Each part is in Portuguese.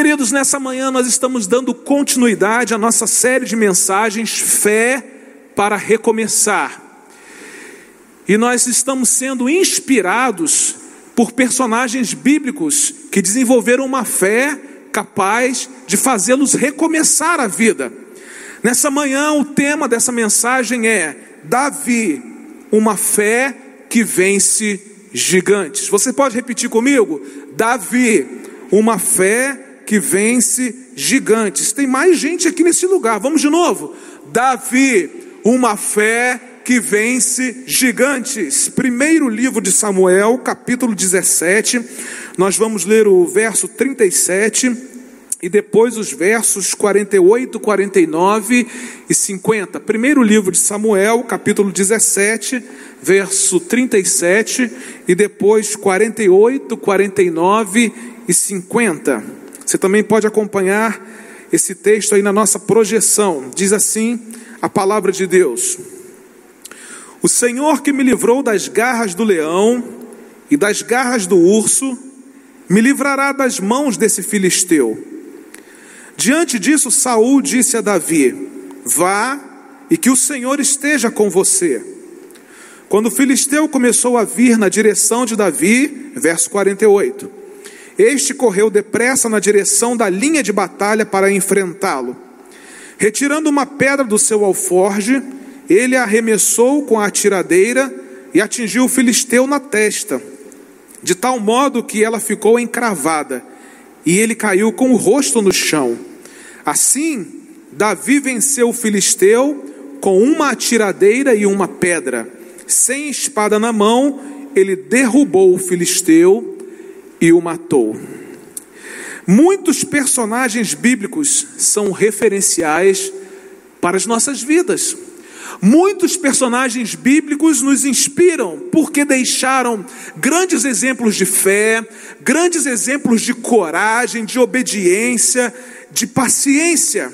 Queridos, nessa manhã nós estamos dando continuidade à nossa série de mensagens Fé para Recomeçar. E nós estamos sendo inspirados por personagens bíblicos que desenvolveram uma fé capaz de fazê-los recomeçar a vida. Nessa manhã, o tema dessa mensagem é Davi, uma fé que vence gigantes. Você pode repetir comigo? Davi, uma fé que vence gigantes. Tem mais gente aqui nesse lugar. Vamos de novo. Davi, uma fé que vence gigantes. Primeiro livro de Samuel, capítulo 17. Nós vamos ler o verso 37 e depois os versos 48, 49 e 50. Primeiro livro de Samuel, capítulo 17, verso 37 e depois 48, 49 e 50. Você também pode acompanhar esse texto aí na nossa projeção. Diz assim a palavra de Deus: O Senhor que me livrou das garras do leão e das garras do urso, me livrará das mãos desse filisteu. Diante disso, Saul disse a Davi: Vá e que o Senhor esteja com você. Quando o filisteu começou a vir na direção de Davi, verso 48, este correu depressa na direção da linha de batalha para enfrentá-lo. Retirando uma pedra do seu alforge, ele arremessou com a tiradeira e atingiu o filisteu na testa, de tal modo que ela ficou encravada, e ele caiu com o rosto no chão. Assim, Davi venceu o filisteu com uma atiradeira e uma pedra. Sem espada na mão, ele derrubou o filisteu e o matou. Muitos personagens bíblicos são referenciais para as nossas vidas. Muitos personagens bíblicos nos inspiram porque deixaram grandes exemplos de fé, grandes exemplos de coragem, de obediência, de paciência.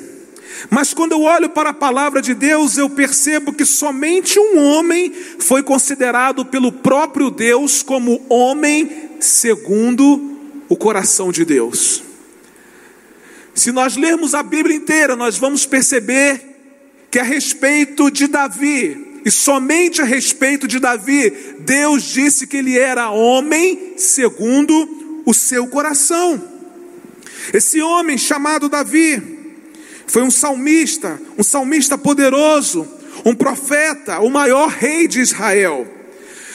Mas quando eu olho para a palavra de Deus, eu percebo que somente um homem foi considerado pelo próprio Deus como homem segundo o coração de Deus. Se nós lermos a Bíblia inteira, nós vamos perceber que a respeito de Davi, e somente a respeito de Davi, Deus disse que ele era homem segundo o seu coração. Esse homem chamado Davi foi um salmista, um salmista poderoso, um profeta, o maior rei de Israel.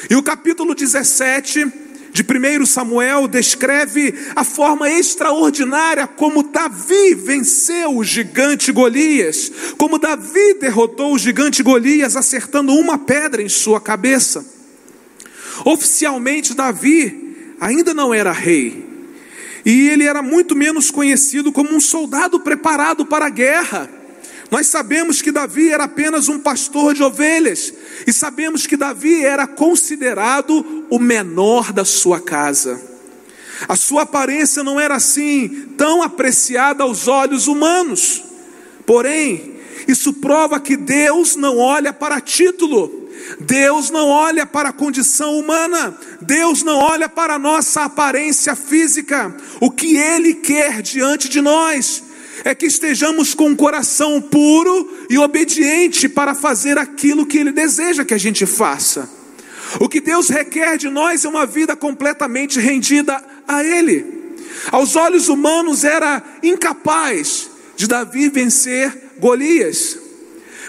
E o capítulo 17 de 1 Samuel descreve a forma extraordinária como Davi venceu o gigante Golias, como Davi derrotou o gigante Golias acertando uma pedra em sua cabeça. Oficialmente, Davi ainda não era rei, e ele era muito menos conhecido como um soldado preparado para a guerra. Nós sabemos que Davi era apenas um pastor de ovelhas, e sabemos que Davi era considerado o menor da sua casa. A sua aparência não era assim tão apreciada aos olhos humanos. Porém, isso prova que Deus não olha para título, Deus não olha para a condição humana, Deus não olha para a nossa aparência física. O que Ele quer diante de nós é que estejamos com um coração puro e obediente para fazer aquilo que Ele deseja que a gente faça. O que Deus requer de nós é uma vida completamente rendida a Ele. Aos olhos humanos era incapaz de Davi vencer Golias,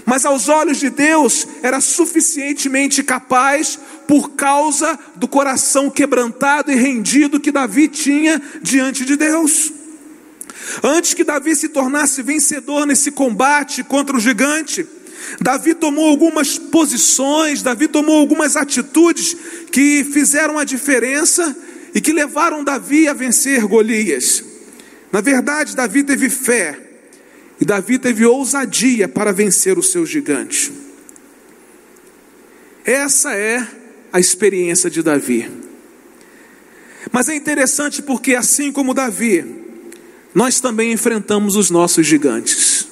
mas aos olhos de Deus era suficientemente capaz por causa do coração quebrantado e rendido que Davi tinha diante de Deus. Antes que Davi se tornasse vencedor nesse combate contra o gigante, Davi tomou algumas posições, Davi tomou algumas atitudes que fizeram a diferença e que levaram Davi a vencer Golias. Na verdade, Davi teve fé e Davi teve ousadia para vencer o seu gigante. Essa é a experiência de Davi. Mas é interessante porque, assim como Davi, nós também enfrentamos os nossos gigantes.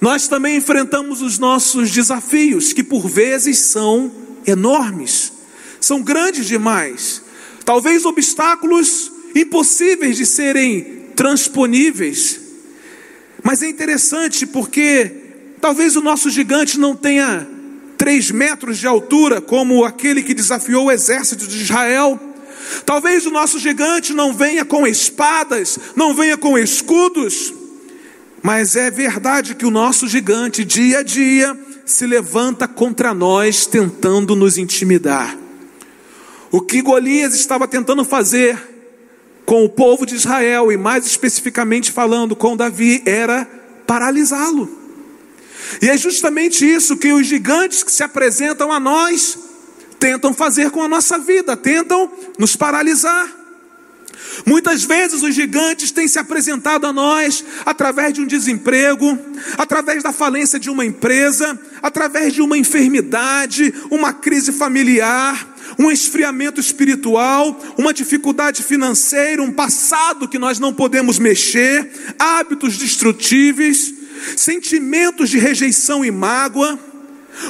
Nós também enfrentamos os nossos desafios, que por vezes são enormes, são grandes demais. Talvez obstáculos impossíveis de serem transponíveis. Mas é interessante porque talvez o nosso gigante não tenha três metros de altura, como aquele que desafiou o exército de Israel. Talvez o nosso gigante não venha com espadas, não venha com escudos, mas é verdade que o nosso gigante, dia a dia, se levanta contra nós, tentando nos intimidar. O que Golias estava tentando fazer com o povo de Israel, e mais especificamente falando com Davi, era paralisá-lo. E é justamente isso que os gigantes que se apresentam a nós tentam fazer com a nossa vida, tentam nos paralisar. Muitas vezes os gigantes têm se apresentado a nós através de um desemprego, através da falência de uma empresa, através de uma enfermidade, uma crise familiar, um esfriamento espiritual, uma dificuldade financeira, um passado que nós não podemos mexer, hábitos destrutíveis, sentimentos de rejeição e mágoa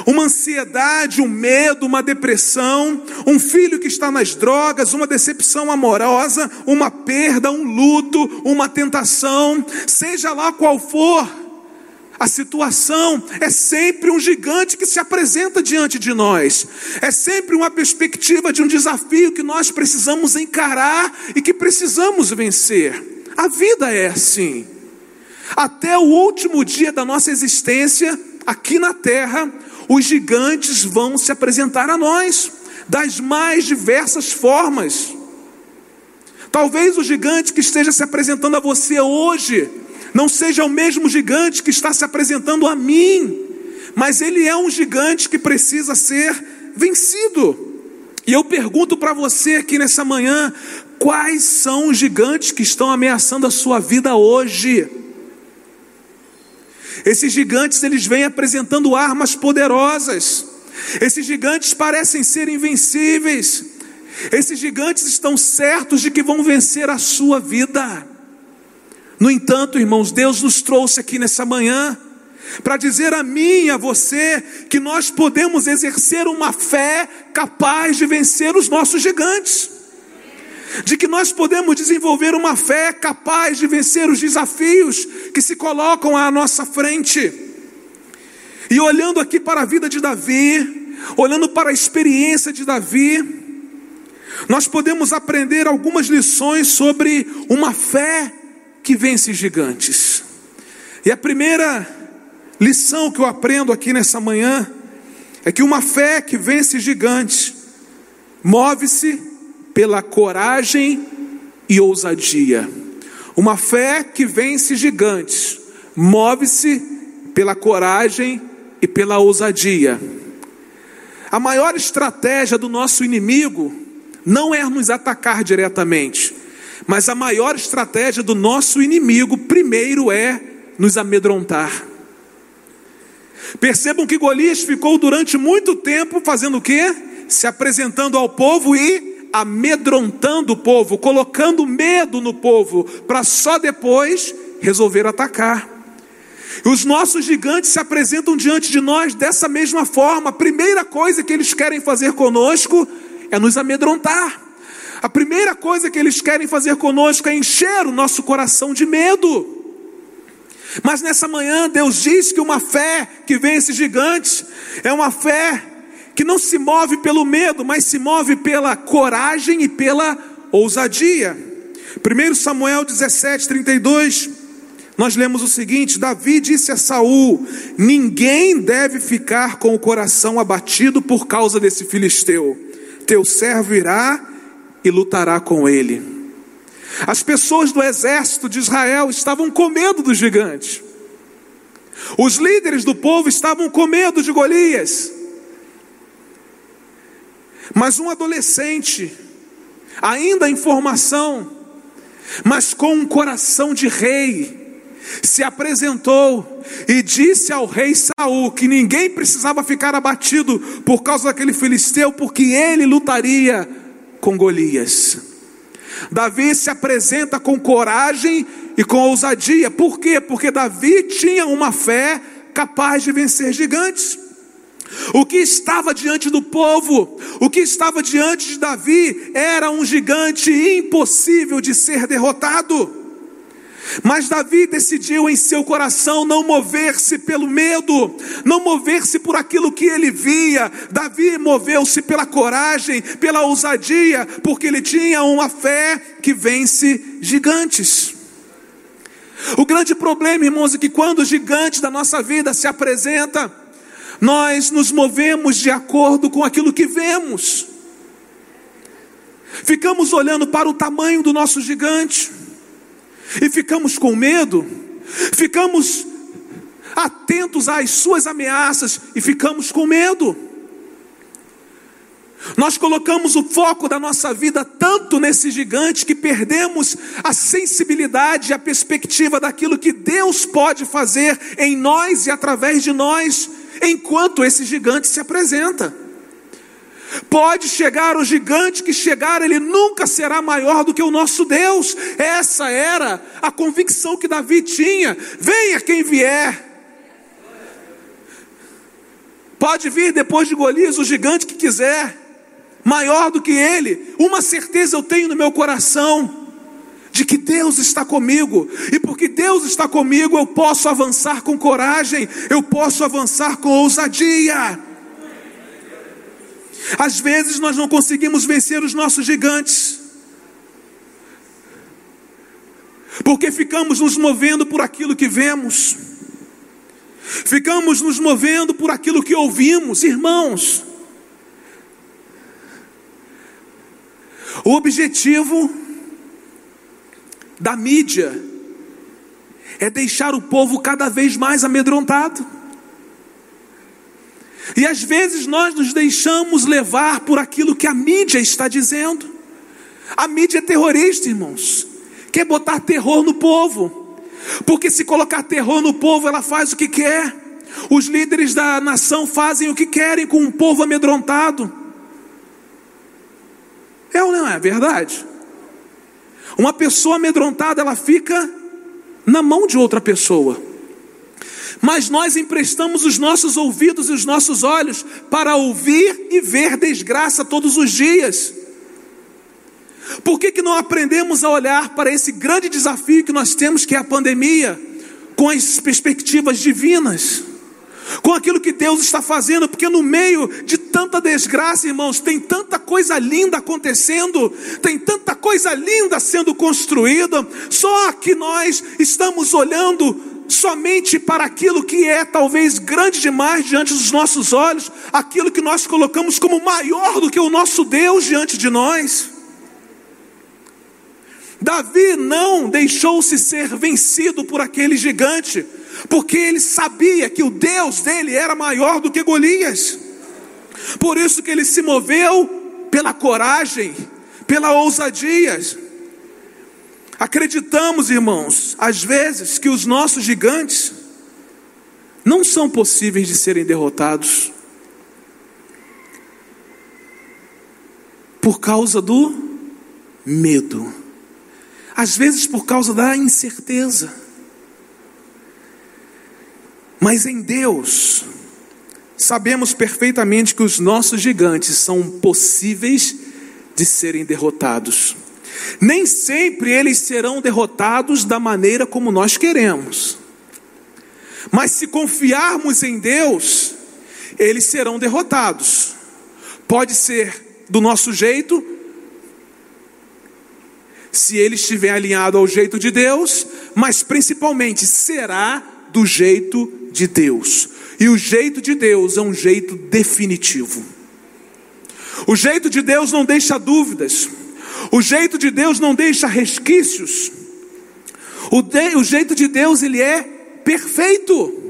uma ansiedade, um medo, uma depressão, um filho que está nas drogas, uma decepção amorosa, uma perda, um luto, uma tentação, seja lá qual for a situação, é sempre um gigante que se apresenta diante de nós, é sempre uma perspectiva de um desafio que nós precisamos encarar e que precisamos vencer. A vida é assim. Até o último dia da nossa existência, aqui na terra, os gigantes vão se apresentar a nós das mais diversas formas. Talvez o gigante que esteja se apresentando a você hoje não seja o mesmo gigante que está se apresentando a mim, mas ele é um gigante que precisa ser vencido. E eu pergunto para você aqui nessa manhã: quais são os gigantes que estão ameaçando a sua vida hoje? Esses gigantes eles vêm apresentando armas poderosas. Esses gigantes parecem ser invencíveis. Esses gigantes estão certos de que vão vencer a sua vida. No entanto, irmãos, Deus nos trouxe aqui nessa manhã para dizer a mim e a você que nós podemos exercer uma fé capaz de vencer os nossos gigantes de que nós podemos desenvolver uma fé capaz de vencer os desafios que se colocam à nossa frente. E olhando aqui para a vida de Davi, olhando para a experiência de Davi, nós podemos aprender algumas lições sobre uma fé que vence gigantes. E a primeira lição que eu aprendo aqui nessa manhã é que uma fé que vence gigantes move-se pela coragem e ousadia. Uma fé que vence gigantes, move-se pela coragem e pela ousadia. A maior estratégia do nosso inimigo não é nos atacar diretamente, mas a maior estratégia do nosso inimigo, primeiro, é nos amedrontar. Percebam que Golias ficou durante muito tempo fazendo o quê? Se apresentando ao povo e amedrontando o povo, colocando medo no povo, para só depois resolver atacar. Os nossos gigantes se apresentam diante de nós dessa mesma forma. A primeira coisa que eles querem fazer conosco é nos amedrontar. A primeira coisa que eles querem fazer conosco é encher o nosso coração de medo. Mas nessa manhã, Deus diz que uma fé que vence gigantes é uma fé que não se move pelo medo, mas se move pela coragem e pela ousadia. 1 Samuel 17, 32, nós lemos o seguinte: Davi disse a Saul: Ninguém deve ficar com o coração abatido por causa desse filisteu. Teu servo irá e lutará com ele. As pessoas do exército de Israel estavam com medo dos gigantes. Os líderes do povo estavam com medo de Golias. Mas um adolescente, ainda em formação, mas com um coração de rei, se apresentou e disse ao rei Saul que ninguém precisava ficar abatido por causa daquele filisteu, porque ele lutaria com Golias. Davi se apresenta com coragem e com ousadia. Por quê? Porque Davi tinha uma fé capaz de vencer gigantes. O que estava diante do povo, o que estava diante de Davi, era um gigante impossível de ser derrotado. Mas Davi decidiu em seu coração não mover-se pelo medo, não mover-se por aquilo que ele via. Davi moveu-se pela coragem, pela ousadia, porque ele tinha uma fé que vence gigantes. O grande problema, irmãos, é que quando o gigante da nossa vida se apresenta, nós nos movemos de acordo com aquilo que vemos. Ficamos olhando para o tamanho do nosso gigante e ficamos com medo, ficamos atentos às suas ameaças e ficamos com medo. Nós colocamos o foco da nossa vida tanto nesse gigante que perdemos a sensibilidade e a perspectiva daquilo que Deus pode fazer em nós e através de nós, enquanto esse gigante se apresenta. Pode chegar o gigante que chegar, ele nunca será maior do que o nosso Deus. Essa era a convicção que Davi tinha. Venha quem vier. Pode vir depois de Golias o gigante que quiser, maior do que ele. Uma certeza eu tenho no meu coração de que Deus está comigo, e porque Deus está comigo, eu posso avançar com coragem, eu posso avançar com ousadia. Às vezes nós não conseguimos vencer os nossos gigantes, porque ficamos nos movendo por aquilo que vemos, ficamos nos movendo por aquilo que ouvimos, irmãos. O objetivo da mídia é deixar o povo cada vez mais amedrontado. E às vezes nós nos deixamos levar por aquilo que a mídia está dizendo. A mídia é terrorista, irmãos. Quer botar terror no povo. Porque se colocar terror no povo, ela faz o que quer. Os líderes da nação fazem o que querem com um povo amedrontado. É ou não é verdade? Uma pessoa amedrontada, ela fica na mão de outra pessoa mas nós emprestamos os nossos ouvidos e os nossos olhos para ouvir e ver desgraça todos os dias. Por que, que não aprendemos a olhar para esse grande desafio que nós temos, que é a pandemia, com as perspectivas divinas? com aquilo que Deus está fazendo, porque no meio de tanta desgraça, irmãos, tem tanta coisa linda acontecendo, tem tanta coisa linda sendo construída, só que nós estamos olhando somente para aquilo que é talvez grande demais diante dos nossos olhos, aquilo que nós colocamos como maior do que o nosso Deus diante de nós. Davi não deixou-se ser vencido por aquele gigante, porque ele sabia que o Deus dele era maior do que Golias. Por isso que ele se moveu pela coragem, pela ousadia. Acreditamos, irmãos, às vezes que os nossos gigantes não são possíveis de serem derrotados por causa do medo, às vezes por causa da incerteza. Mas em Deus, sabemos perfeitamente que os nossos gigantes são possíveis de serem derrotados. Nem sempre eles serão derrotados da maneira como nós queremos. Mas se confiarmos em Deus, eles serão derrotados. Pode ser do nosso jeito, se ele estiver alinhado ao jeito de Deus, mas principalmente será do jeito de Deus. E o jeito de Deus é um jeito definitivo. O jeito de Deus não deixa dúvidas. O jeito de Deus não deixa resquícios. O, de, o jeito de Deus, ele é perfeito.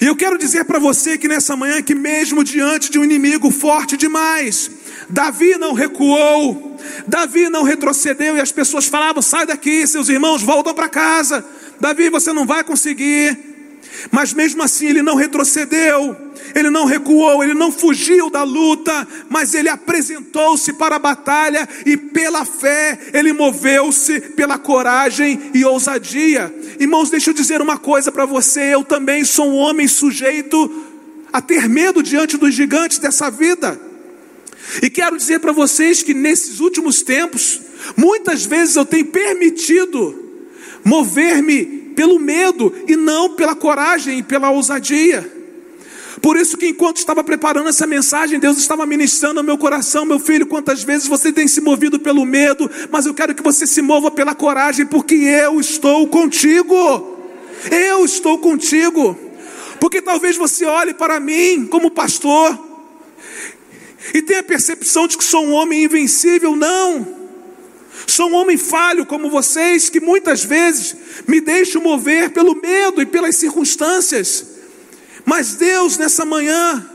E eu quero dizer para você que nessa manhã, que mesmo diante de um inimigo forte demais, Davi não recuou, Davi não retrocedeu, e as pessoas falavam: sai daqui, seus irmãos voltam para casa. Davi, você não vai conseguir. Mas mesmo assim ele não retrocedeu, ele não recuou, ele não fugiu da luta, mas ele apresentou-se para a batalha e pela fé ele moveu-se pela coragem e ousadia. Irmãos, deixa eu dizer uma coisa para você: eu também sou um homem sujeito a ter medo diante dos gigantes dessa vida. E quero dizer para vocês que nesses últimos tempos, Muitas vezes eu tenho permitido mover-me pelo medo e não pela coragem e pela ousadia. Por isso que enquanto estava preparando essa mensagem, Deus estava ministrando ao meu coração, meu filho, quantas vezes você tem se movido pelo medo, mas eu quero que você se mova pela coragem, porque eu estou contigo. Eu estou contigo. Porque talvez você olhe para mim como pastor e tenha a percepção de que sou um homem invencível, não. Sou um homem falho como vocês, que muitas vezes me deixo mover pelo medo e pelas circunstâncias. Mas Deus, nessa manhã,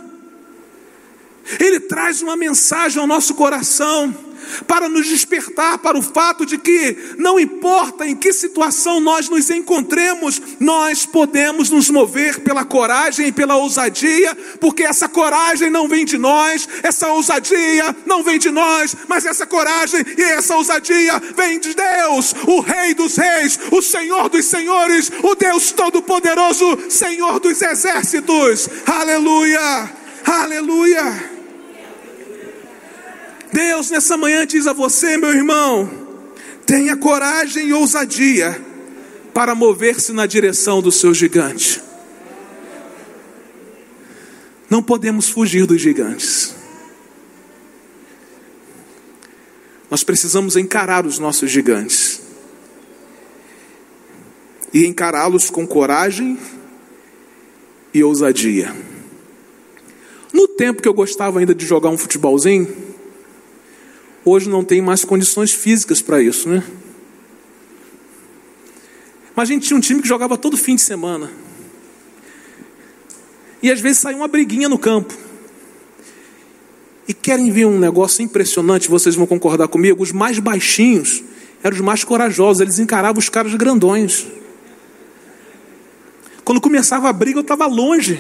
Ele traz uma mensagem ao nosso coração para nos despertar para o fato de que, não importa em que situação nós nos encontremos, nós podemos nos mover pela coragem e pela ousadia, porque essa coragem não vem de nós, essa ousadia não vem de nós, mas essa coragem e essa ousadia vem de Deus, o Rei dos Reis, o Senhor dos Senhores, o Deus Todo-Poderoso, Senhor dos Exércitos. Aleluia! Aleluia! Deus nessa manhã diz a você, meu irmão, tenha coragem e ousadia para mover-se na direção do seu gigante. Não podemos fugir dos gigantes. Nós precisamos encarar os nossos gigantes. E encará-los com coragem e ousadia. No tempo que eu gostava ainda de jogar um futebolzinho, hoje não tem mais condições físicas para isso, né? Mas a gente tinha um time que jogava todo fim de semana. E às vezes sai uma briguinha no campo. E querem ver um negócio impressionante, vocês vão concordar comigo? Os mais baixinhos eram os mais corajosos, eles encaravam os caras grandões. Quando começava a briga, eu estava longe.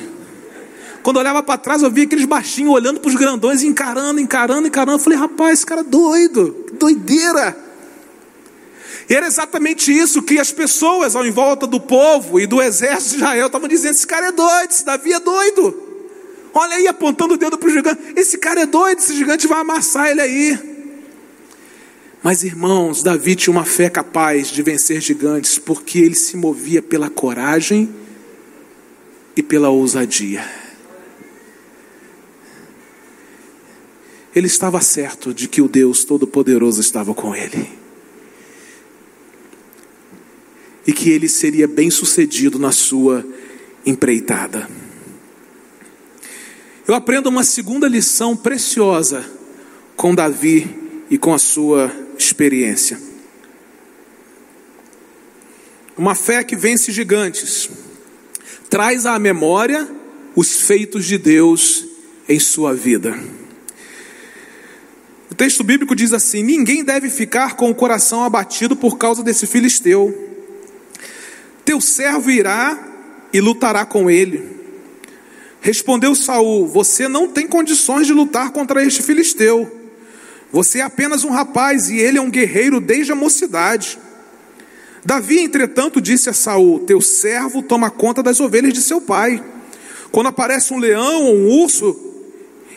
Quando eu olhava para trás, eu via aqueles baixinhos olhando para os grandões, encarando, encarando, encarando. Eu falei, rapaz, esse cara é doido, que doideira. E era exatamente isso que as pessoas ao em volta do povo e do exército de Israel estavam dizendo: esse cara é doido, esse Davi é doido. Olha aí, apontando o dedo para o gigante: esse cara é doido, esse gigante vai amassar ele aí. Mas irmãos, Davi tinha uma fé capaz de vencer gigantes, porque ele se movia pela coragem e pela ousadia. Ele estava certo de que o Deus Todo-Poderoso estava com ele. E que ele seria bem sucedido na sua empreitada. Eu aprendo uma segunda lição preciosa com Davi e com a sua experiência. Uma fé que vence gigantes, traz à memória os feitos de Deus em sua vida. O texto bíblico diz assim: Ninguém deve ficar com o coração abatido por causa desse filisteu. Teu servo irá e lutará com ele. Respondeu Saul: Você não tem condições de lutar contra este filisteu. Você é apenas um rapaz e ele é um guerreiro desde a mocidade. Davi, entretanto, disse a Saul: Teu servo toma conta das ovelhas de seu pai. Quando aparece um leão ou um urso,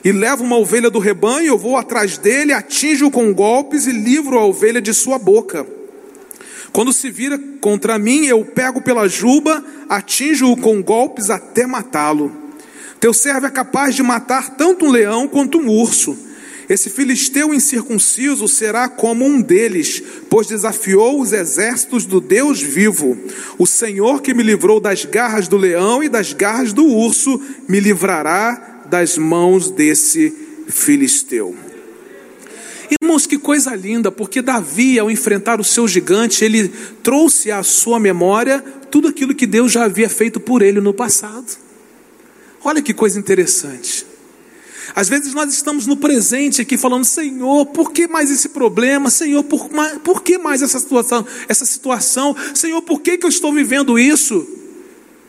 e levo uma ovelha do rebanho, eu vou atrás dele, atinjo-o com golpes e livro a ovelha de sua boca. Quando se vira contra mim, eu pego pela juba, atinjo-o com golpes até matá-lo. Teu servo é capaz de matar tanto um leão quanto um urso. Esse filisteu incircunciso será como um deles, pois desafiou os exércitos do Deus vivo. O Senhor que me livrou das garras do leão e das garras do urso, me livrará das mãos desse filisteu. Irmãos, que coisa linda, porque Davi, ao enfrentar o seu gigante, ele trouxe à sua memória tudo aquilo que Deus já havia feito por ele no passado. Olha que coisa interessante. Às vezes nós estamos no presente aqui falando, Senhor, por que mais esse problema? Senhor, por, por que mais essa situação? Essa situação? Senhor, por que, que eu estou vivendo isso?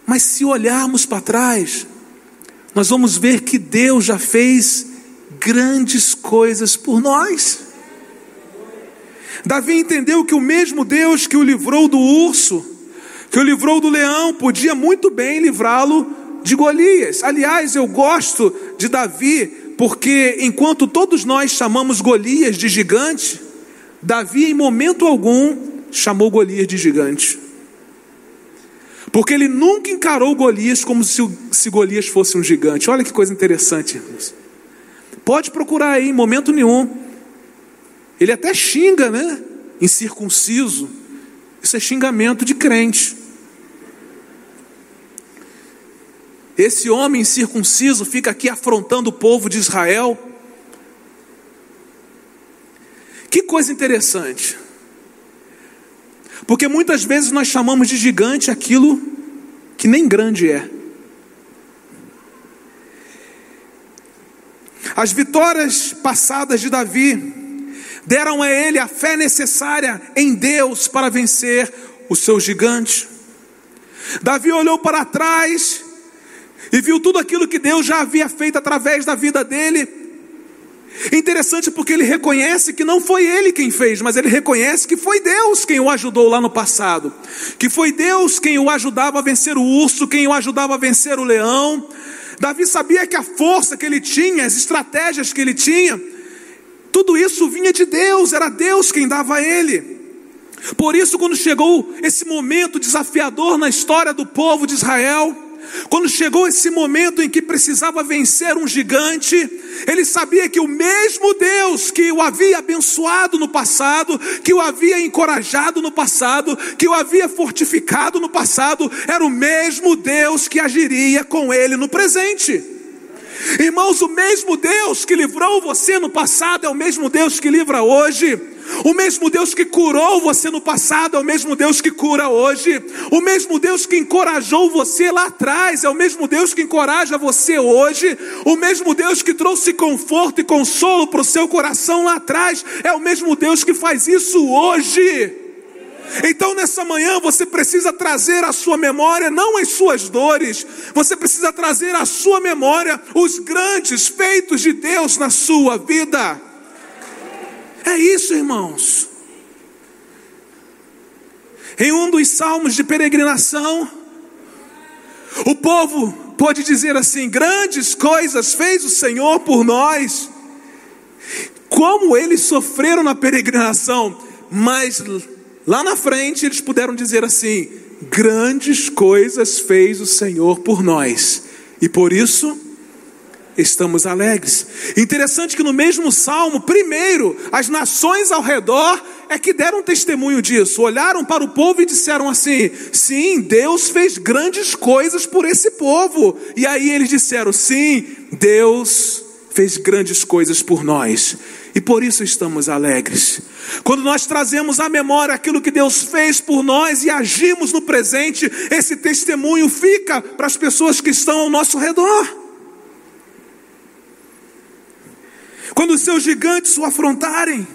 Mas se olharmos para trás, nós vamos ver que Deus já fez grandes coisas por nós. Davi entendeu que o mesmo Deus que o livrou do urso, que o livrou do leão, podia muito bem livrá-lo de Golias. Aliás, eu gosto de Davi, porque enquanto todos nós chamamos Golias de gigante, Davi, em momento algum, chamou Golias de gigante. Porque ele nunca encarou Golias como se, se Golias fosse um gigante. Olha que coisa interessante, irmãos. Pode procurar aí, em momento nenhum. Ele até xinga, né? Incircunciso. Isso é xingamento de crente. Esse homem incircunciso fica aqui afrontando o povo de Israel. Que coisa interessante. Porque muitas vezes nós chamamos de gigante aquilo que nem grande é. As vitórias passadas de Davi deram a ele a fé necessária em Deus para vencer o seu gigante. Davi olhou para trás e viu tudo aquilo que Deus já havia feito através da vida dele Interessante porque ele reconhece que não foi ele quem fez, mas ele reconhece que foi Deus quem o ajudou lá no passado, que foi Deus quem o ajudava a vencer o urso, quem o ajudava a vencer o leão. Davi sabia que a força que ele tinha, as estratégias que ele tinha, tudo isso vinha de Deus, era Deus quem dava a ele. Por isso, quando chegou esse momento desafiador na história do povo de Israel, quando chegou esse momento em que precisava vencer um gigante, ele sabia que o mesmo Deus que o havia abençoado no passado, que o havia encorajado no passado, que o havia fortificado no passado, era o mesmo Deus que agiria com ele no presente. Irmãos, o mesmo Deus que livrou você no passado é o mesmo Deus que livra hoje. O mesmo Deus que curou você no passado é o mesmo Deus que cura hoje. O mesmo Deus que encorajou você lá atrás é o mesmo Deus que encoraja você hoje. O mesmo Deus que trouxe conforto e consolo para o seu coração lá atrás é o mesmo Deus que faz isso hoje. Então nessa manhã você precisa trazer à sua memória não as suas dores, você precisa trazer à sua memória os grandes feitos de Deus na sua vida. É isso, irmãos. Em um dos salmos de peregrinação, o povo pode dizer assim: grandes coisas fez o Senhor por nós. Como eles sofreram na peregrinação, mas lá na frente eles puderam dizer assim: grandes coisas fez o Senhor por nós, e por isso estamos alegres. Interessante que no mesmo salmo, primeiro, as nações ao redor é que deram testemunho disso, olharam para o povo e disseram assim: sim, Deus fez grandes coisas por esse povo. E aí eles disseram: sim, Deus fez grandes coisas por nós. E por isso estamos alegres. Quando nós trazemos à memória aquilo que Deus fez por nós e agimos no presente, esse testemunho fica para as pessoas que estão ao nosso redor. Quando os seus gigantes o afrontarem,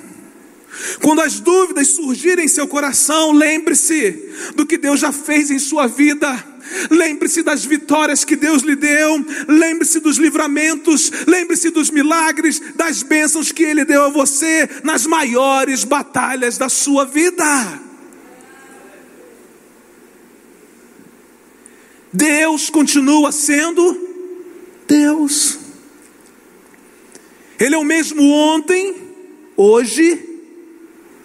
quando as dúvidas surgirem em seu coração, lembre-se do que Deus já fez em sua vida. Lembre-se das vitórias que Deus lhe deu, lembre-se dos livramentos, lembre-se dos milagres, das bênçãos que Ele deu a você nas maiores batalhas da sua vida. Deus continua sendo Deus. Ele é o mesmo ontem, hoje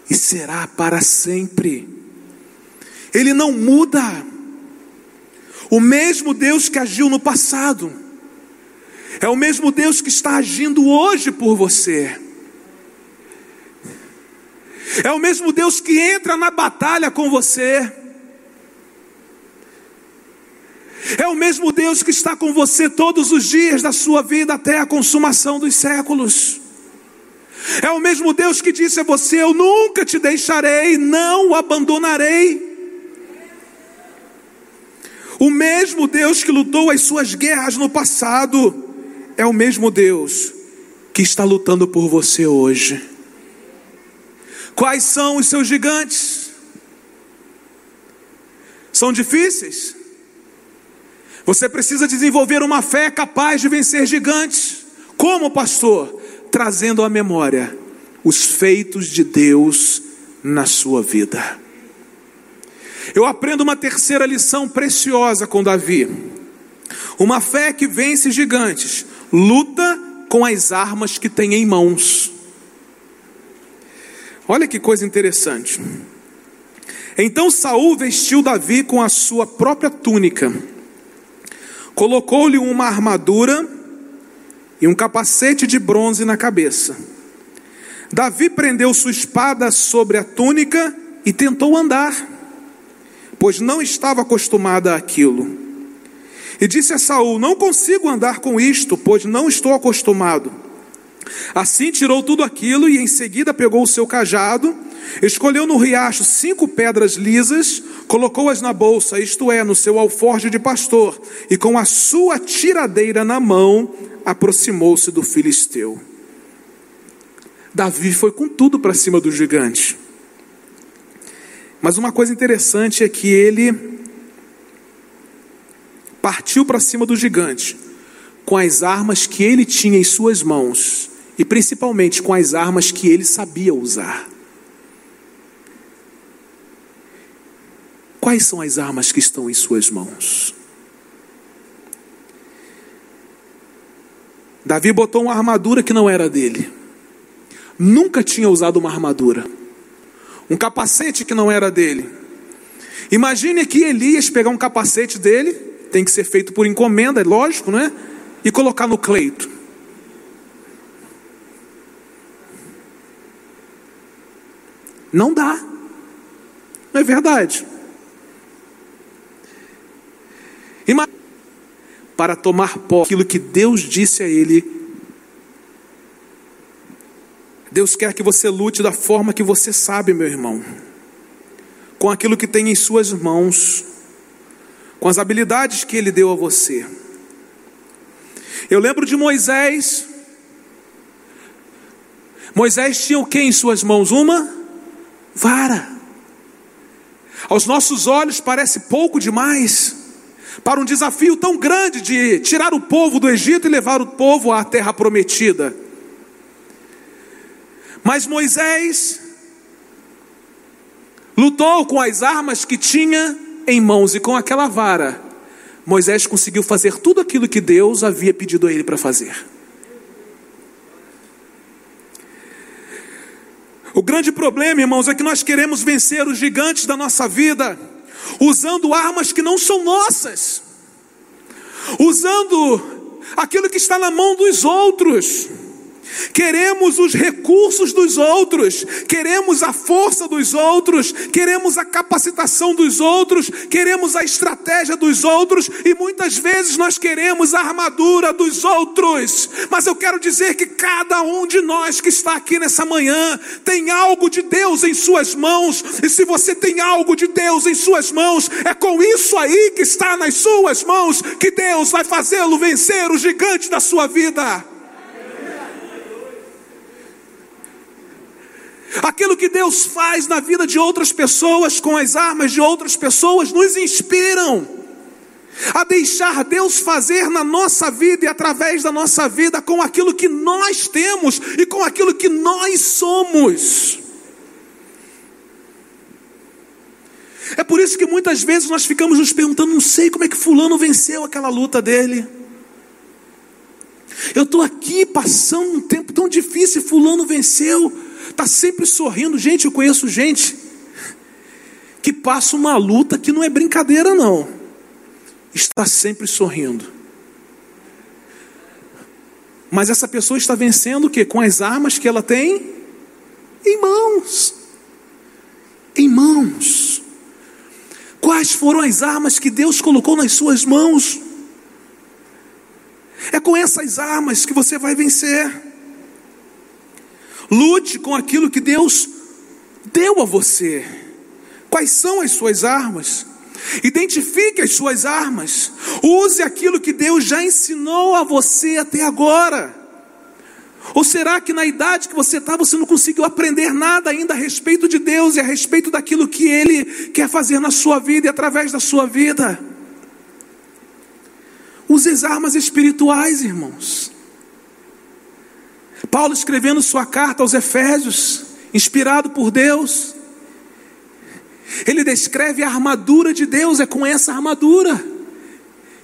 e será para sempre. Ele não muda. O mesmo Deus que agiu no passado, é o mesmo Deus que está agindo hoje por você. É o mesmo Deus que entra na batalha com você. É o mesmo Deus que está com você todos os dias da sua vida até a consumação dos séculos. É o mesmo Deus que disse a você: Eu nunca te deixarei, não o abandonarei. O mesmo Deus que lutou as suas guerras no passado, é o mesmo Deus que está lutando por você hoje. Quais são os seus gigantes? São difíceis? Você precisa desenvolver uma fé capaz de vencer gigantes. Como, pastor? Trazendo à memória os feitos de Deus na sua vida. Eu aprendo uma terceira lição preciosa com Davi. Uma fé que vence gigantes, luta com as armas que tem em mãos. Olha que coisa interessante. Então Saul vestiu Davi com a sua própria túnica, colocou-lhe uma armadura e um capacete de bronze na cabeça. Davi prendeu sua espada sobre a túnica e tentou andar, pois não estava acostumada àquilo. E disse a Saul: Não consigo andar com isto, pois não estou acostumado. Assim tirou tudo aquilo e em seguida pegou o seu cajado Escolheu no riacho cinco pedras lisas, colocou-as na bolsa, isto é, no seu alforje de pastor, e com a sua tiradeira na mão, aproximou-se do filisteu. Davi foi com tudo para cima do gigante. Mas uma coisa interessante é que ele partiu para cima do gigante com as armas que ele tinha em suas mãos e principalmente com as armas que ele sabia usar. Quais são as armas que estão em suas mãos? Davi botou uma armadura que não era dele. Nunca tinha usado uma armadura. Um capacete que não era dele. Imagine que Elias pegar um capacete dele, tem que ser feito por encomenda, é lógico, não é? E colocar no cleito. Não dá. Não é verdade? para tomar posse aquilo que Deus disse a ele. Deus quer que você lute da forma que você sabe, meu irmão, com aquilo que tem em suas mãos, com as habilidades que Ele deu a você. Eu lembro de Moisés. Moisés tinha o que em suas mãos? Uma vara. Aos nossos olhos parece pouco demais para um desafio tão grande de tirar o povo do Egito e levar o povo à terra prometida. Mas Moisés lutou com as armas que tinha em mãos e com aquela vara. Moisés conseguiu fazer tudo aquilo que Deus havia pedido a ele para fazer. O grande problema, irmãos, é que nós queremos vencer os gigantes da nossa vida usando armas que não são nossas, usando aquilo que está na mão dos outros. Queremos os recursos dos outros, queremos a força dos outros, queremos a capacitação dos outros, queremos a estratégia dos outros e muitas vezes nós queremos a armadura dos outros. Mas eu quero dizer que cada um de nós que está aqui nessa manhã tem algo de Deus em suas mãos, e se você tem algo de Deus em suas mãos, é com isso aí que está nas suas mãos que Deus vai fazê-lo vencer o gigante da sua vida. Aquilo que Deus faz na vida de outras pessoas, com as armas de outras pessoas, nos inspiram a deixar Deus fazer na nossa vida e através da nossa vida com aquilo que nós temos e com aquilo que nós somos. É por isso que muitas vezes nós ficamos nos perguntando: não sei como é que Fulano venceu aquela luta dele. Eu estou aqui passando um tempo tão difícil Fulano venceu está sempre sorrindo. Gente, eu conheço gente que passa uma luta que não é brincadeira, não. Está sempre sorrindo. Mas essa pessoa está vencendo o que? Com as armas que ela tem em mãos. Em mãos. Quais foram as armas que Deus colocou nas suas mãos? É com essas armas que você vai vencer. Lute com aquilo que Deus deu a você. Quais são as suas armas? Identifique as suas armas. Use aquilo que Deus já ensinou a você até agora. Ou será que na idade que você está, você não conseguiu aprender nada ainda a respeito de Deus e a respeito daquilo que Ele quer fazer na sua vida e através da sua vida? Use as armas espirituais, irmãos. Paulo escrevendo sua carta aos Efésios, inspirado por Deus, ele descreve a armadura de Deus, é com essa armadura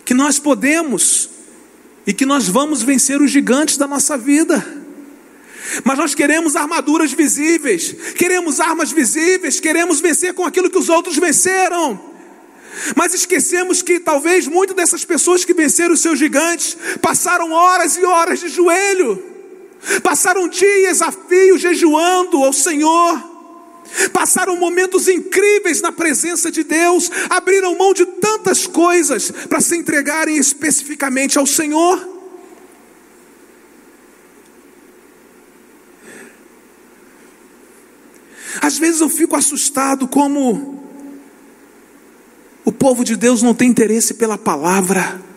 que nós podemos e que nós vamos vencer os gigantes da nossa vida. Mas nós queremos armaduras visíveis, queremos armas visíveis, queremos vencer com aquilo que os outros venceram. Mas esquecemos que talvez muitas dessas pessoas que venceram os seus gigantes passaram horas e horas de joelho, passaram dias a fio jejuando ao Senhor, passaram momentos incríveis na presença de Deus, abriram mão de tantas coisas para se entregarem especificamente ao Senhor. Às vezes eu fico assustado como o povo de Deus não tem interesse pela palavra.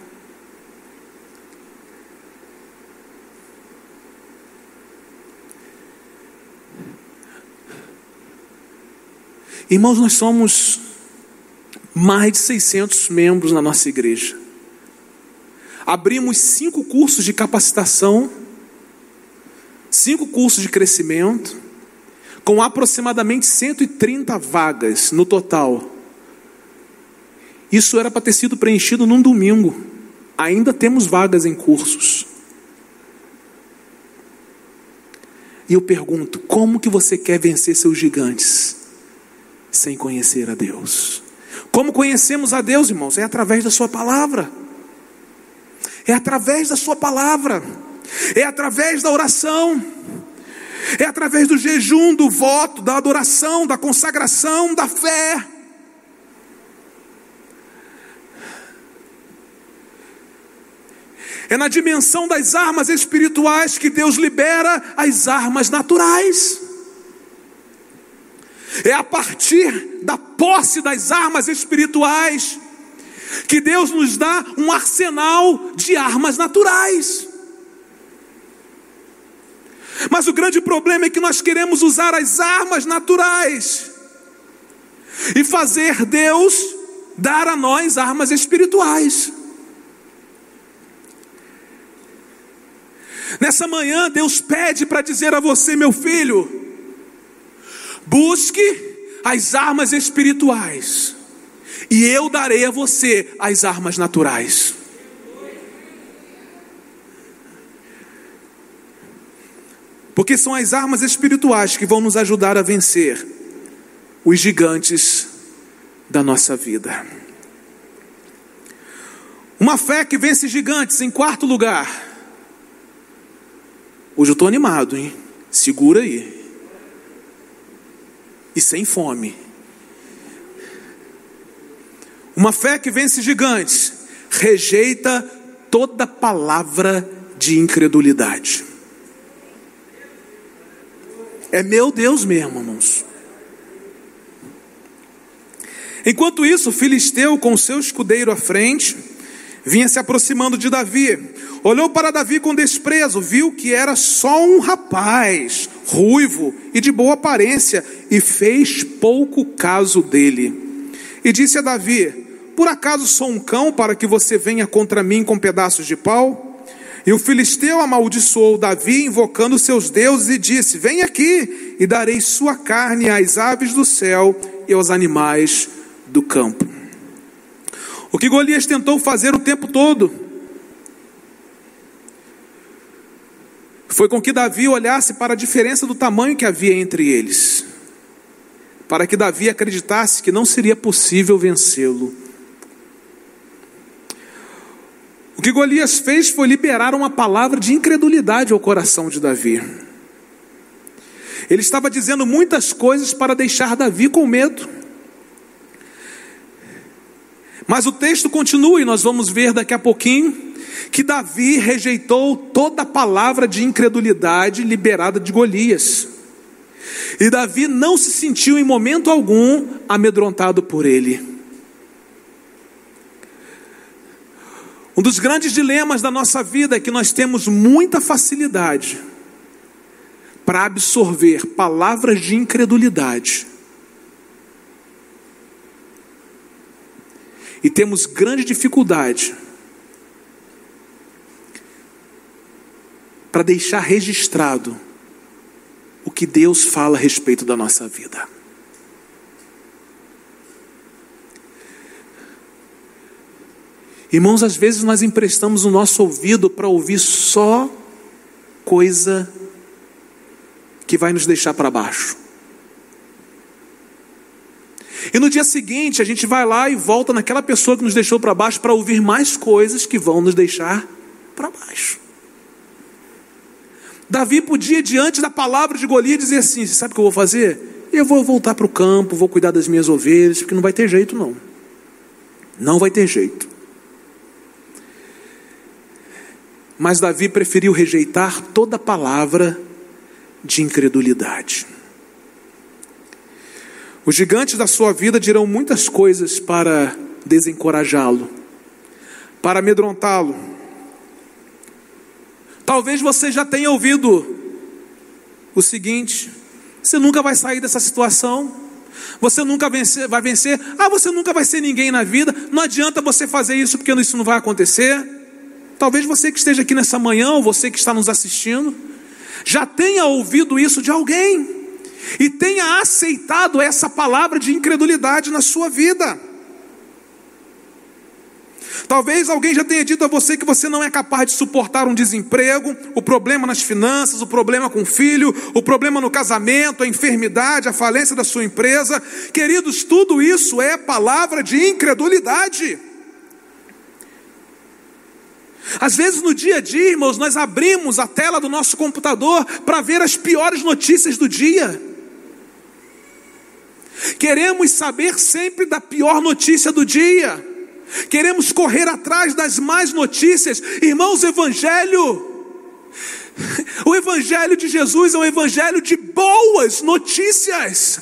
Irmãos, nós somos mais de 600 membros na nossa igreja. Abrimos cinco cursos de capacitação, cinco cursos de crescimento, com aproximadamente 130 vagas no total. Isso era para ter sido preenchido num domingo. Ainda temos vagas em cursos. E eu pergunto: como que você quer vencer seus gigantes sem conhecer a Deus? Como conhecemos a Deus, irmãos? É através da Sua palavra. É através da Sua palavra. É através da oração. É através do jejum, do voto, da adoração, da consagração, da fé. É na dimensão das armas espirituais que Deus libera as armas naturais. É a partir da posse das armas espirituais que Deus nos dá um arsenal de armas naturais. Mas o grande problema é que nós queremos usar as armas naturais e fazer Deus dar a nós armas espirituais. Nessa manhã, Deus pede para dizer a você, meu filho, busque as armas espirituais, e eu darei a você as armas naturais. Porque são as armas espirituais que vão nos ajudar a vencer os gigantes da nossa vida. Uma fé que vence gigantes, em quarto lugar. Hoje eu estou animado, hein? Segura aí. E sem fome. Uma fé que vence gigantes, rejeita toda palavra de incredulidade. É meu Deus mesmo, irmãos. Enquanto isso, o filisteu, com seu escudeiro à frente, vinha se aproximando de Davi. Olhou para Davi com desprezo, viu que era só um rapaz, ruivo e de boa aparência, e fez pouco caso dele. E disse a Davi: Por acaso sou um cão para que você venha contra mim com pedaços de pau? E o filisteu amaldiçoou Davi, invocando seus deuses, e disse: Vem aqui, e darei sua carne às aves do céu e aos animais do campo. O que Golias tentou fazer o tempo todo foi com que Davi olhasse para a diferença do tamanho que havia entre eles, para que Davi acreditasse que não seria possível vencê-lo. O que Golias fez foi liberar uma palavra de incredulidade ao coração de Davi. Ele estava dizendo muitas coisas para deixar Davi com medo. Mas o texto continua e nós vamos ver daqui a pouquinho que Davi rejeitou toda palavra de incredulidade liberada de Golias. E Davi não se sentiu em momento algum amedrontado por ele. Um dos grandes dilemas da nossa vida é que nós temos muita facilidade para absorver palavras de incredulidade. E temos grande dificuldade para deixar registrado o que Deus fala a respeito da nossa vida. Irmãos, às vezes nós emprestamos o nosso ouvido para ouvir só coisa que vai nos deixar para baixo. E no dia seguinte a gente vai lá e volta naquela pessoa que nos deixou para baixo para ouvir mais coisas que vão nos deixar para baixo. Davi podia, diante da palavra de Golias, dizer assim: Sabe o que eu vou fazer? Eu vou voltar para o campo, vou cuidar das minhas ovelhas, porque não vai ter jeito, não. Não vai ter jeito. Mas Davi preferiu rejeitar toda palavra de incredulidade. Os gigantes da sua vida dirão muitas coisas para desencorajá-lo, para amedrontá-lo. Talvez você já tenha ouvido o seguinte: você nunca vai sair dessa situação, você nunca vencer, vai vencer, ah, você nunca vai ser ninguém na vida, não adianta você fazer isso porque isso não vai acontecer. Talvez você que esteja aqui nessa manhã, ou você que está nos assistindo, já tenha ouvido isso de alguém e tenha aceitado essa palavra de incredulidade na sua vida. Talvez alguém já tenha dito a você que você não é capaz de suportar um desemprego, o problema nas finanças, o problema com o filho, o problema no casamento, a enfermidade, a falência da sua empresa. Queridos, tudo isso é palavra de incredulidade. Às vezes no dia a dia, irmãos, nós abrimos a tela do nosso computador para ver as piores notícias do dia. Queremos saber sempre da pior notícia do dia. Queremos correr atrás das más notícias. Irmãos, o evangelho o evangelho de Jesus é um evangelho de boas notícias.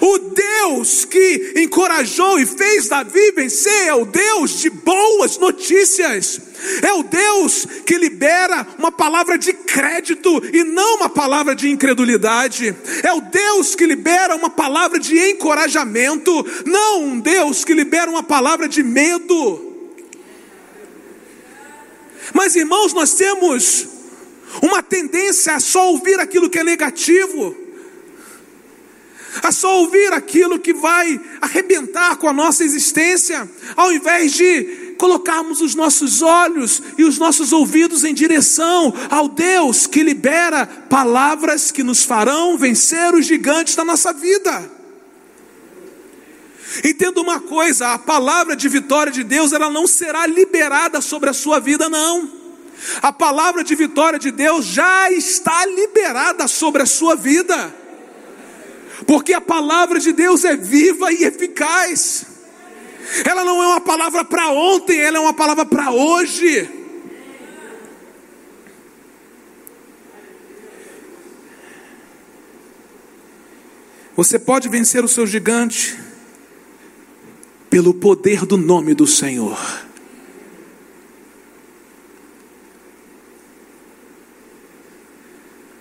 O Deus que encorajou e fez Davi vencer é o Deus de boas notícias. É o Deus que libera uma palavra de crédito e não uma palavra de incredulidade. É o Deus que libera uma palavra de encorajamento, não um Deus que libera uma palavra de medo. Mas irmãos, nós temos uma tendência a só ouvir aquilo que é negativo a só ouvir aquilo que vai arrebentar com a nossa existência, ao invés de colocarmos os nossos olhos e os nossos ouvidos em direção ao Deus que libera palavras que nos farão vencer os gigantes da nossa vida. Entenda uma coisa: a palavra de vitória de Deus, ela não será liberada sobre a sua vida, não. A palavra de vitória de Deus já está liberada sobre a sua vida porque a palavra de Deus é viva e eficaz. Ela não é uma palavra para ontem, ela é uma palavra para hoje. Você pode vencer o seu gigante pelo poder do nome do Senhor.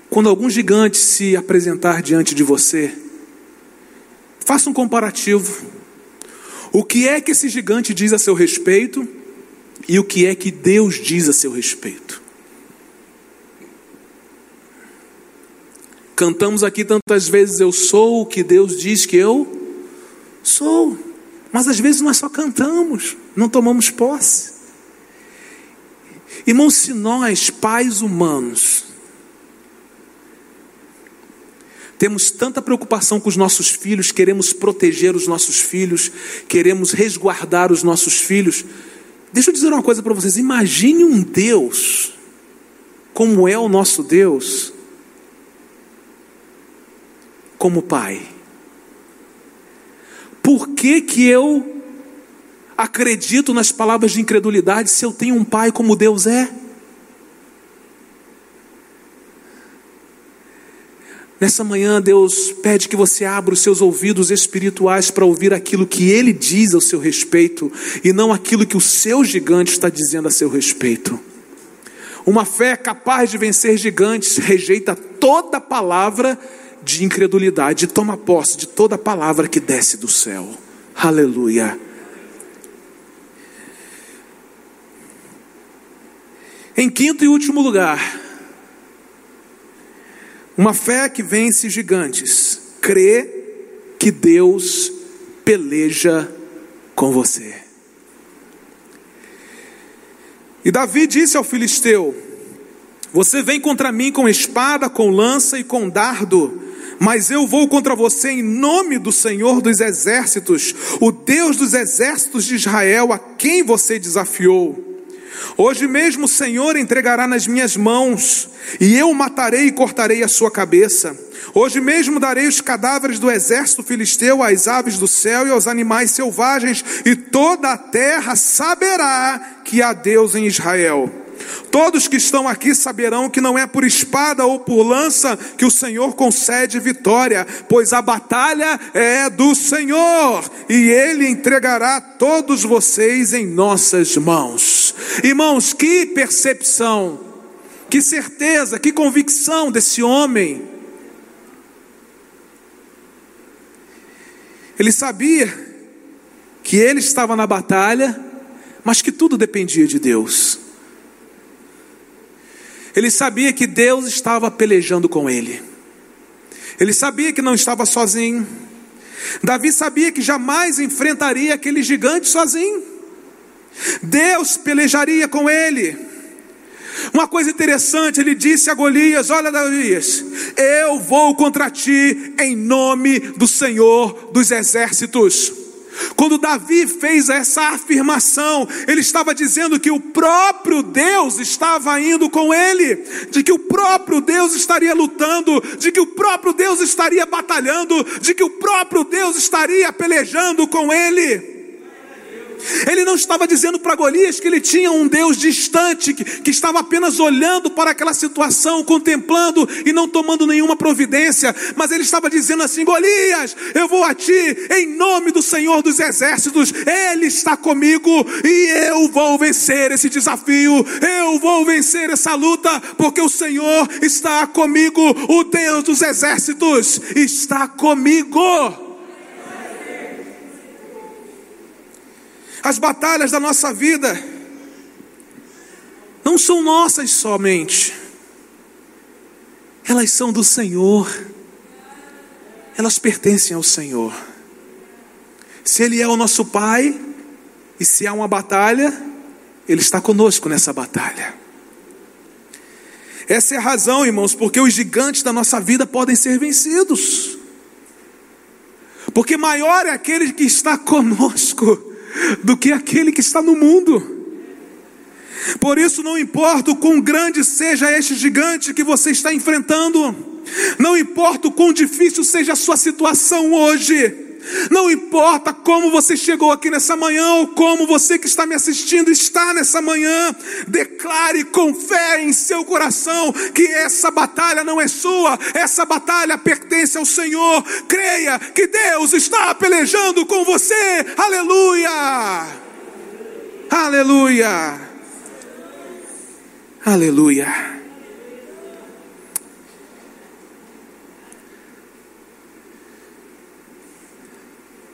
Quando algum gigante se apresentar diante de você, Faça um comparativo. O que é que esse gigante diz a seu respeito e o que é que Deus diz a seu respeito? Cantamos aqui tantas vezes: Eu sou o que Deus diz que eu sou. Mas às vezes nós só cantamos, não tomamos posse. Irmãos, se nós, pais humanos, Temos tanta preocupação com os nossos filhos, queremos proteger os nossos filhos, queremos resguardar os nossos filhos. Deixa eu dizer uma coisa para vocês: imagine um Deus, como é o nosso Deus, como Pai. Por que, que eu acredito nas palavras de incredulidade se eu tenho um Pai como Deus é? Nessa manhã, Deus pede que você abra os seus ouvidos espirituais para ouvir aquilo que Ele diz ao seu respeito e não aquilo que o seu gigante está dizendo a seu respeito. Uma fé capaz de vencer gigantes rejeita toda palavra de incredulidade e toma posse de toda palavra que desce do céu. Aleluia. Em quinto e último lugar, uma fé que vence gigantes, crê que Deus peleja com você. E Davi disse ao filisteu: Você vem contra mim com espada, com lança e com dardo, mas eu vou contra você em nome do Senhor dos exércitos, o Deus dos exércitos de Israel, a quem você desafiou. Hoje mesmo o Senhor entregará nas minhas mãos, e eu o matarei e cortarei a sua cabeça. Hoje mesmo darei os cadáveres do exército filisteu às aves do céu e aos animais selvagens, e toda a terra saberá que há Deus em Israel. Todos que estão aqui saberão que não é por espada ou por lança que o Senhor concede vitória, pois a batalha é do Senhor e Ele entregará todos vocês em nossas mãos. Irmãos, que percepção, que certeza, que convicção desse homem. Ele sabia que ele estava na batalha, mas que tudo dependia de Deus. Ele sabia que Deus estava pelejando com ele. Ele sabia que não estava sozinho. Davi sabia que jamais enfrentaria aquele gigante sozinho. Deus pelejaria com ele. Uma coisa interessante, ele disse a Golias: Olha, Golias, eu vou contra ti em nome do Senhor dos exércitos. Quando Davi fez essa afirmação, ele estava dizendo que o próprio Deus estava indo com ele, de que o próprio Deus estaria lutando, de que o próprio Deus estaria batalhando, de que o próprio Deus estaria pelejando com ele. Ele não estava dizendo para Golias que ele tinha um Deus distante, que, que, estava apenas olhando para aquela situação, contemplando e não tomando nenhuma providência, mas ele estava dizendo assim: Golias, eu vou a ti em nome do Senhor dos Exércitos, Ele está comigo e eu vou vencer esse desafio, eu vou vencer essa luta, porque o Senhor está comigo, o Deus dos Exércitos está comigo. As batalhas da nossa vida não são nossas somente, elas são do Senhor, elas pertencem ao Senhor. Se Ele é o nosso Pai, e se há uma batalha, Ele está conosco nessa batalha. Essa é a razão, irmãos, porque os gigantes da nossa vida podem ser vencidos. Porque maior é aquele que está conosco do que aquele que está no mundo. Por isso, não importa o quão grande seja este gigante que você está enfrentando, não importa o quão difícil seja a sua situação hoje, não importa como você chegou aqui nessa manhã ou como você que está me assistindo está nessa manhã, declare com fé em seu coração que essa batalha não é sua, essa batalha pertence ao Senhor. Creia que Deus está pelejando com você. Aleluia! Aleluia! Aleluia!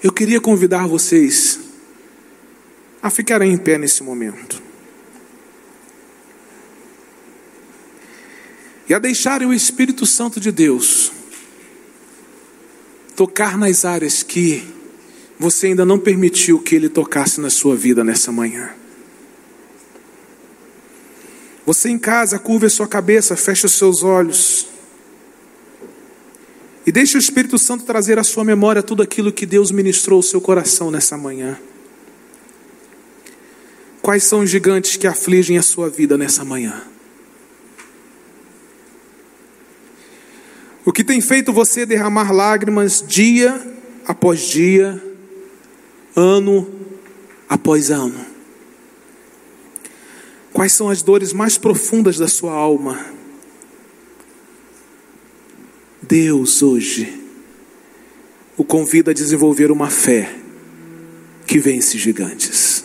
Eu queria convidar vocês a ficarem em pé nesse momento. E a deixarem o Espírito Santo de Deus tocar nas áreas que você ainda não permitiu que ele tocasse na sua vida nessa manhã. Você em casa, curva a sua cabeça, fecha os seus olhos. E deixe o Espírito Santo trazer à sua memória tudo aquilo que Deus ministrou ao seu coração nessa manhã. Quais são os gigantes que afligem a sua vida nessa manhã? O que tem feito você derramar lágrimas dia após dia, ano após ano? Quais são as dores mais profundas da sua alma? Deus hoje o convida a desenvolver uma fé que vence gigantes.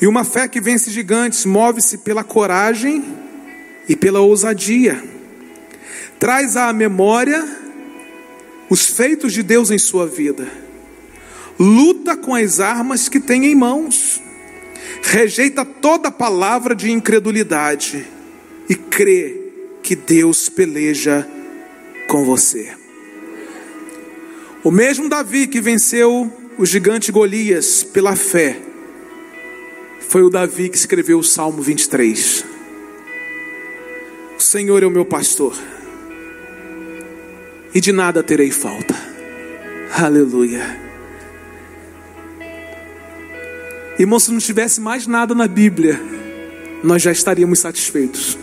E uma fé que vence gigantes move-se pela coragem e pela ousadia. Traz à memória os feitos de Deus em sua vida. Luta com as armas que tem em mãos. Rejeita toda palavra de incredulidade e crê que Deus peleja com você. O mesmo Davi que venceu o gigante Golias pela fé, foi o Davi que escreveu o Salmo 23. O Senhor é o meu pastor, e de nada terei falta. Aleluia. Irmão, se não tivesse mais nada na Bíblia, nós já estaríamos satisfeitos.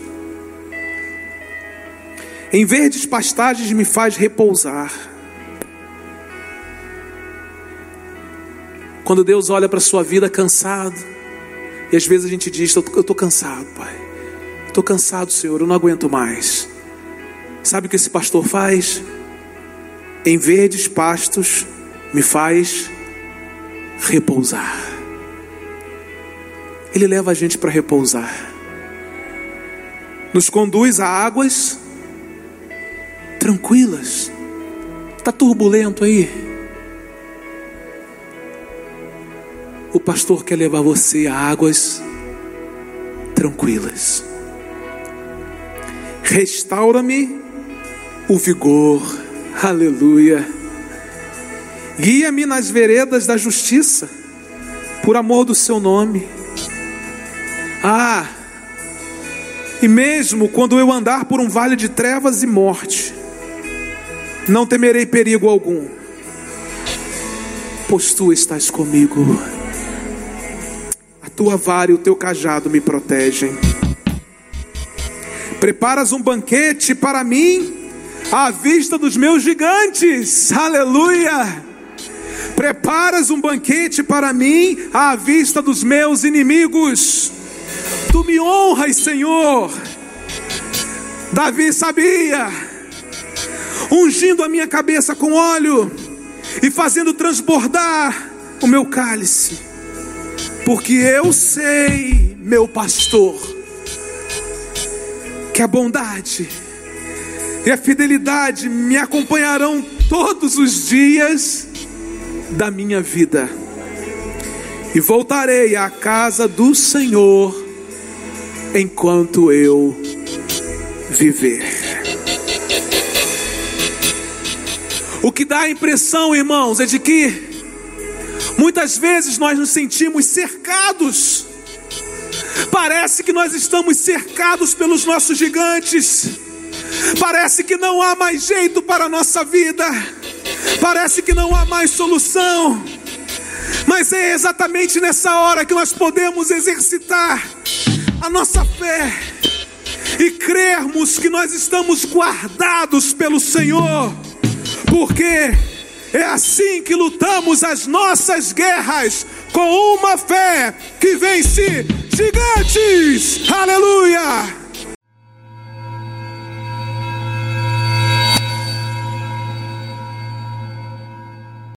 Em verdes pastagens me faz repousar. Quando Deus olha para a sua vida cansado, e às vezes a gente diz: Eu estou cansado, Pai. Estou cansado, Senhor, eu não aguento mais. Sabe o que esse pastor faz? Em verdes pastos me faz repousar. Ele leva a gente para repousar. Nos conduz a águas tranquilas. Está turbulento aí? O pastor quer levar você a águas tranquilas. Restaura-me o vigor, aleluia. Guia-me nas veredas da justiça, por amor do seu nome. Ah, e mesmo quando eu andar por um vale de trevas e morte, não temerei perigo algum, pois tu estás comigo. A tua vara e o teu cajado me protegem. Preparas um banquete para mim à vista dos meus gigantes. Aleluia! Preparas um banquete para mim à vista dos meus inimigos. Tu me honras, Senhor. Davi sabia, ungindo a minha cabeça com óleo e fazendo transbordar o meu cálice, porque eu sei, meu pastor, que a bondade e a fidelidade me acompanharão todos os dias da minha vida, e voltarei à casa do Senhor enquanto eu viver. O que dá a impressão, irmãos, é de que muitas vezes nós nos sentimos cercados Parece que nós estamos cercados pelos nossos gigantes. Parece que não há mais jeito para a nossa vida. Parece que não há mais solução. Mas é exatamente nessa hora que nós podemos exercitar a nossa fé e crermos que nós estamos guardados pelo Senhor, porque é assim que lutamos as nossas guerras com uma fé que vence gigantes. Aleluia!